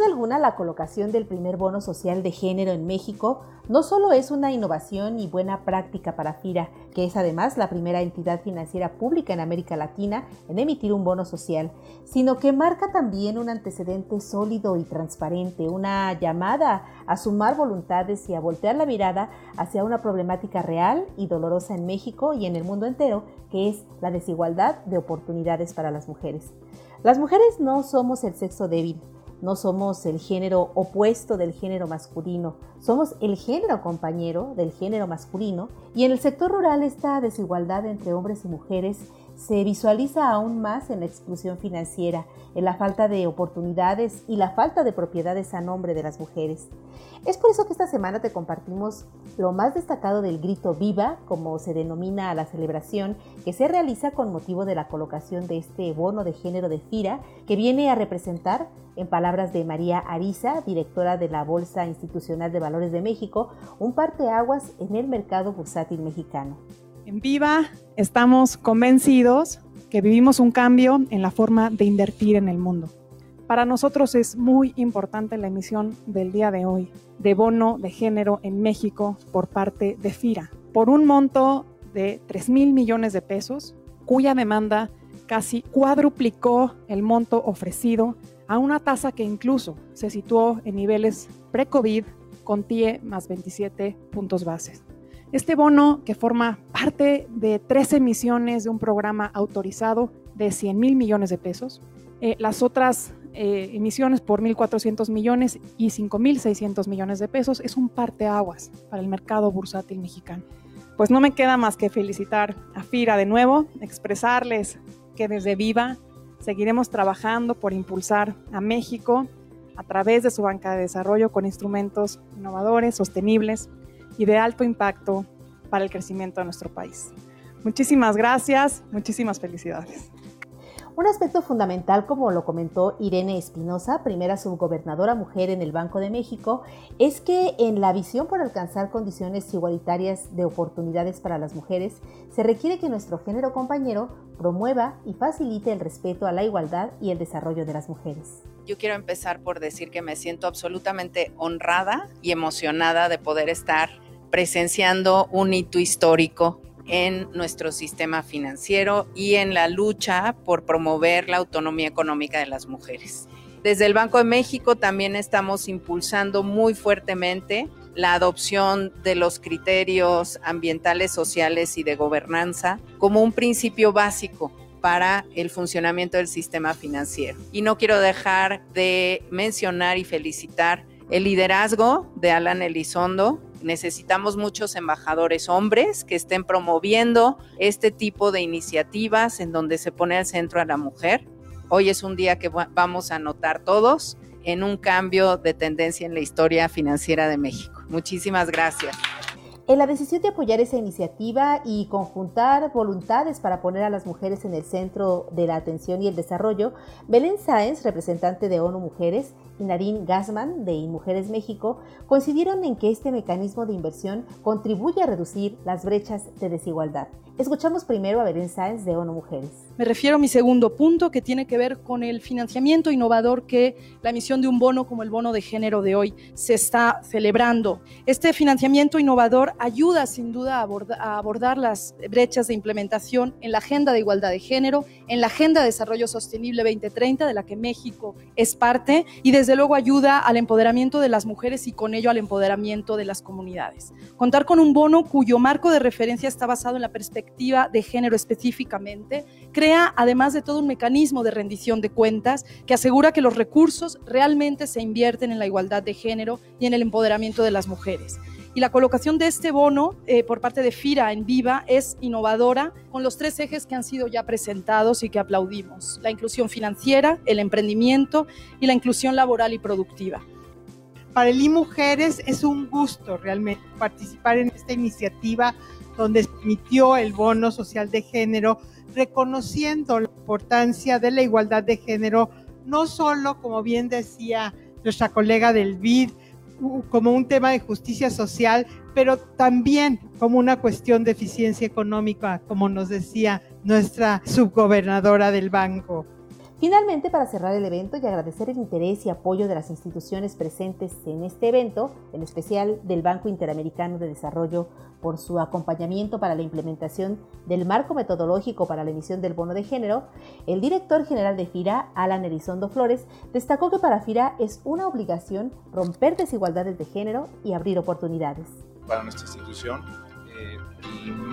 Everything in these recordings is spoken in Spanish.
Duda alguna, la colocación del primer bono social de género en México no solo es una innovación y buena práctica para FIRA, que es además la primera entidad financiera pública en América Latina en emitir un bono social, sino que marca también un antecedente sólido y transparente, una llamada a sumar voluntades y a voltear la mirada hacia una problemática real y dolorosa en México y en el mundo entero, que es la desigualdad de oportunidades para las mujeres. Las mujeres no somos el sexo débil, no somos el género opuesto del género masculino, somos el género compañero del género masculino y en el sector rural esta desigualdad entre hombres y mujeres se visualiza aún más en la exclusión financiera, en la falta de oportunidades y la falta de propiedades a nombre de las mujeres. Es por eso que esta semana te compartimos lo más destacado del grito Viva, como se denomina a la celebración que se realiza con motivo de la colocación de este bono de género de FIRA, que viene a representar, en palabras de María Ariza, directora de la Bolsa Institucional de Valores de México, un parteaguas en el mercado bursátil mexicano. En Viva estamos convencidos que vivimos un cambio en la forma de invertir en el mundo. Para nosotros es muy importante la emisión del día de hoy de bono de género en México por parte de FIRA, por un monto de 3 mil millones de pesos, cuya demanda casi cuadruplicó el monto ofrecido a una tasa que incluso se situó en niveles pre-COVID con TIE más 27 puntos bases. Este bono, que forma parte de tres emisiones de un programa autorizado de 100 mil millones de pesos, eh, las otras eh, emisiones por 1.400 millones y 5.600 millones de pesos, es un parteaguas para el mercado bursátil mexicano. Pues no me queda más que felicitar a FIRA de nuevo, expresarles que desde Viva seguiremos trabajando por impulsar a México a través de su banca de desarrollo con instrumentos innovadores, sostenibles y de alto impacto para el crecimiento de nuestro país. Muchísimas gracias, muchísimas felicidades. Un aspecto fundamental, como lo comentó Irene Espinosa, primera subgobernadora mujer en el Banco de México, es que en la visión por alcanzar condiciones igualitarias de oportunidades para las mujeres, se requiere que nuestro género compañero promueva y facilite el respeto a la igualdad y el desarrollo de las mujeres. Yo quiero empezar por decir que me siento absolutamente honrada y emocionada de poder estar presenciando un hito histórico en nuestro sistema financiero y en la lucha por promover la autonomía económica de las mujeres. Desde el Banco de México también estamos impulsando muy fuertemente la adopción de los criterios ambientales, sociales y de gobernanza como un principio básico para el funcionamiento del sistema financiero. Y no quiero dejar de mencionar y felicitar el liderazgo de Alan Elizondo, necesitamos muchos embajadores hombres que estén promoviendo este tipo de iniciativas en donde se pone al centro a la mujer. Hoy es un día que vamos a notar todos en un cambio de tendencia en la historia financiera de México. Muchísimas gracias. En la decisión de apoyar esa iniciativa y conjuntar voluntades para poner a las mujeres en el centro de la atención y el desarrollo, Belén Sáenz, representante de ONU Mujeres, y Nadine Gassman de Mujeres México coincidieron en que este mecanismo de inversión contribuye a reducir las brechas de desigualdad. Escuchamos primero a Belén Sáenz de ONU Mujeres. Me refiero a mi segundo punto que tiene que ver con el financiamiento innovador que la emisión de un bono como el bono de género de hoy se está celebrando. Este financiamiento innovador ayuda sin duda a, a abordar las brechas de implementación en la Agenda de Igualdad de Género, en la Agenda de Desarrollo Sostenible 2030 de la que México es parte y desde luego ayuda al empoderamiento de las mujeres y con ello al empoderamiento de las comunidades. Contar con un bono cuyo marco de referencia está basado en la perspectiva de género específicamente, crea además de todo un mecanismo de rendición de cuentas que asegura que los recursos realmente se invierten en la igualdad de género y en el empoderamiento de las mujeres. Y la colocación de este bono eh, por parte de FIRA en Viva es innovadora con los tres ejes que han sido ya presentados y que aplaudimos. La inclusión financiera, el emprendimiento y la inclusión laboral y productiva. Para el Mujeres es un gusto realmente participar en esta iniciativa donde se emitió el bono social de género, reconociendo la importancia de la igualdad de género, no solo, como bien decía nuestra colega del BID, como un tema de justicia social, pero también como una cuestión de eficiencia económica, como nos decía nuestra subgobernadora del banco. Finalmente, para cerrar el evento y agradecer el interés y apoyo de las instituciones presentes en este evento, en especial del Banco Interamericano de Desarrollo por su acompañamiento para la implementación del marco metodológico para la emisión del bono de género, el director general de FIRA, Alan Elizondo Flores, destacó que para FIRA es una obligación romper desigualdades de género y abrir oportunidades. Para nuestra institución, eh,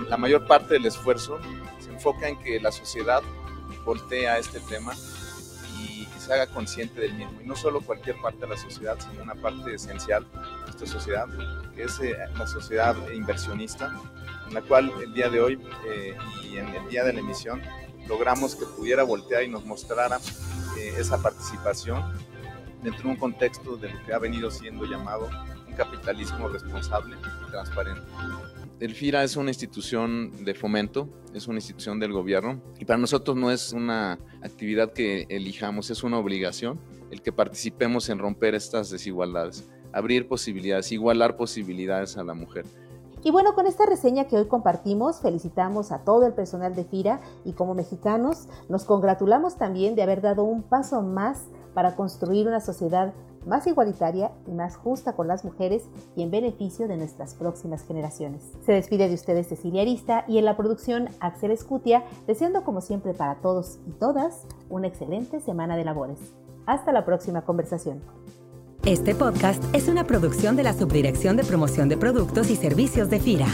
la mayor parte del esfuerzo se enfoca en que la sociedad voltea este tema haga consciente del mismo. Y no solo cualquier parte de la sociedad, sino una parte esencial de nuestra sociedad, que es eh, la sociedad inversionista, en la cual el día de hoy eh, y en el día de la emisión logramos que pudiera voltear y nos mostrara eh, esa participación dentro de un contexto de lo que ha venido siendo llamado un capitalismo responsable y transparente. El FIRA es una institución de fomento, es una institución del gobierno y para nosotros no es una actividad que elijamos, es una obligación el que participemos en romper estas desigualdades, abrir posibilidades, igualar posibilidades a la mujer. Y bueno, con esta reseña que hoy compartimos, felicitamos a todo el personal de FIRA y como mexicanos nos congratulamos también de haber dado un paso más para construir una sociedad más igualitaria y más justa con las mujeres y en beneficio de nuestras próximas generaciones. Se despide de ustedes Cecilia Arista y en la producción Axel Escutia, deseando como siempre para todos y todas una excelente semana de labores. Hasta la próxima conversación. Este podcast es una producción de la Subdirección de Promoción de Productos y Servicios de FIRA.